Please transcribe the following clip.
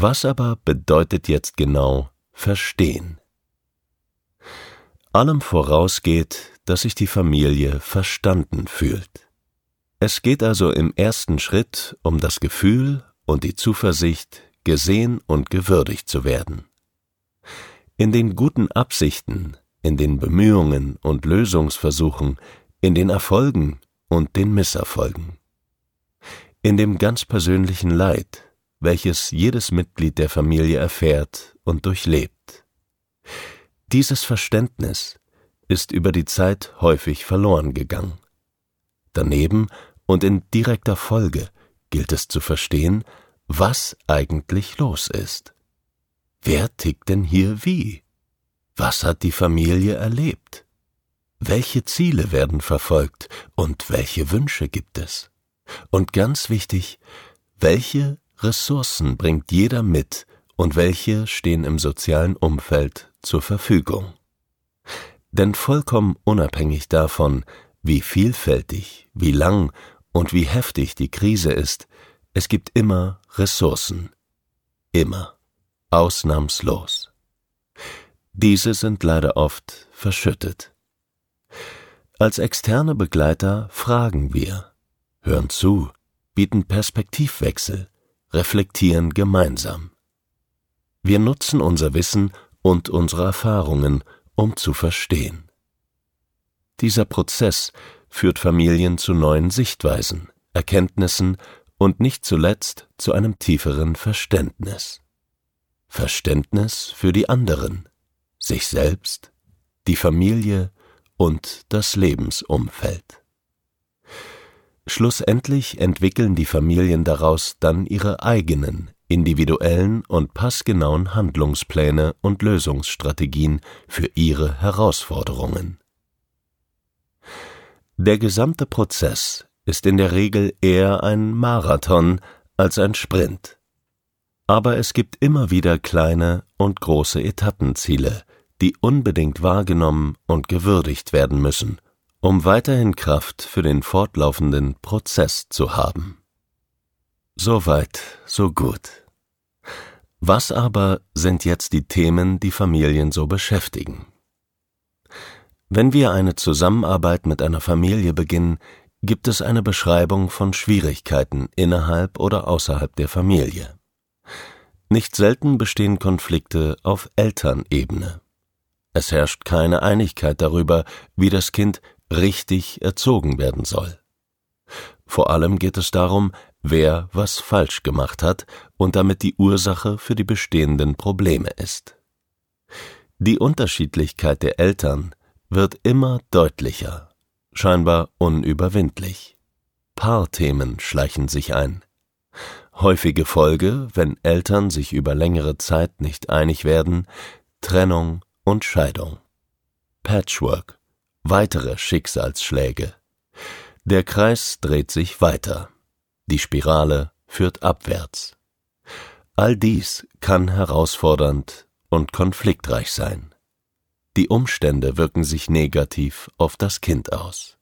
Was aber bedeutet jetzt genau verstehen? Allem vorausgeht, dass sich die Familie verstanden fühlt. Es geht also im ersten Schritt um das Gefühl und die Zuversicht, gesehen und gewürdigt zu werden. In den guten Absichten, in den Bemühungen und Lösungsversuchen, in den Erfolgen und den Misserfolgen. In dem ganz persönlichen Leid, welches jedes Mitglied der Familie erfährt und durchlebt. Dieses Verständnis ist über die Zeit häufig verloren gegangen. Daneben und in direkter Folge gilt es zu verstehen, was eigentlich los ist. Wer tickt denn hier wie? Was hat die Familie erlebt? Welche Ziele werden verfolgt und welche Wünsche gibt es? Und ganz wichtig, welche Ressourcen bringt jeder mit und welche stehen im sozialen Umfeld zur Verfügung? Denn vollkommen unabhängig davon, wie vielfältig, wie lang und wie heftig die Krise ist, es gibt immer Ressourcen. Immer. Ausnahmslos. Diese sind leider oft verschüttet. Als externe Begleiter fragen wir, hören zu, bieten Perspektivwechsel, reflektieren gemeinsam. Wir nutzen unser Wissen und unsere Erfahrungen, um zu verstehen. Dieser Prozess führt Familien zu neuen Sichtweisen, Erkenntnissen und nicht zuletzt zu einem tieferen Verständnis. Verständnis für die anderen, sich selbst, die Familie und das Lebensumfeld. Schlussendlich entwickeln die Familien daraus dann ihre eigenen, individuellen und passgenauen Handlungspläne und Lösungsstrategien für ihre Herausforderungen. Der gesamte Prozess ist in der Regel eher ein Marathon als ein Sprint. Aber es gibt immer wieder kleine und große Etappenziele, die unbedingt wahrgenommen und gewürdigt werden müssen, um weiterhin Kraft für den fortlaufenden Prozess zu haben. Soweit, so gut. Was aber sind jetzt die Themen, die Familien so beschäftigen? Wenn wir eine Zusammenarbeit mit einer Familie beginnen, gibt es eine Beschreibung von Schwierigkeiten innerhalb oder außerhalb der Familie. Nicht selten bestehen Konflikte auf Elternebene. Es herrscht keine Einigkeit darüber, wie das Kind richtig erzogen werden soll. Vor allem geht es darum, wer was falsch gemacht hat und damit die Ursache für die bestehenden Probleme ist. Die Unterschiedlichkeit der Eltern wird immer deutlicher, scheinbar unüberwindlich. Paarthemen schleichen sich ein. Häufige Folge, wenn Eltern sich über längere Zeit nicht einig werden, Trennung und Scheidung. Patchwork, weitere Schicksalsschläge. Der Kreis dreht sich weiter. Die Spirale führt abwärts. All dies kann herausfordernd und konfliktreich sein. Die Umstände wirken sich negativ auf das Kind aus.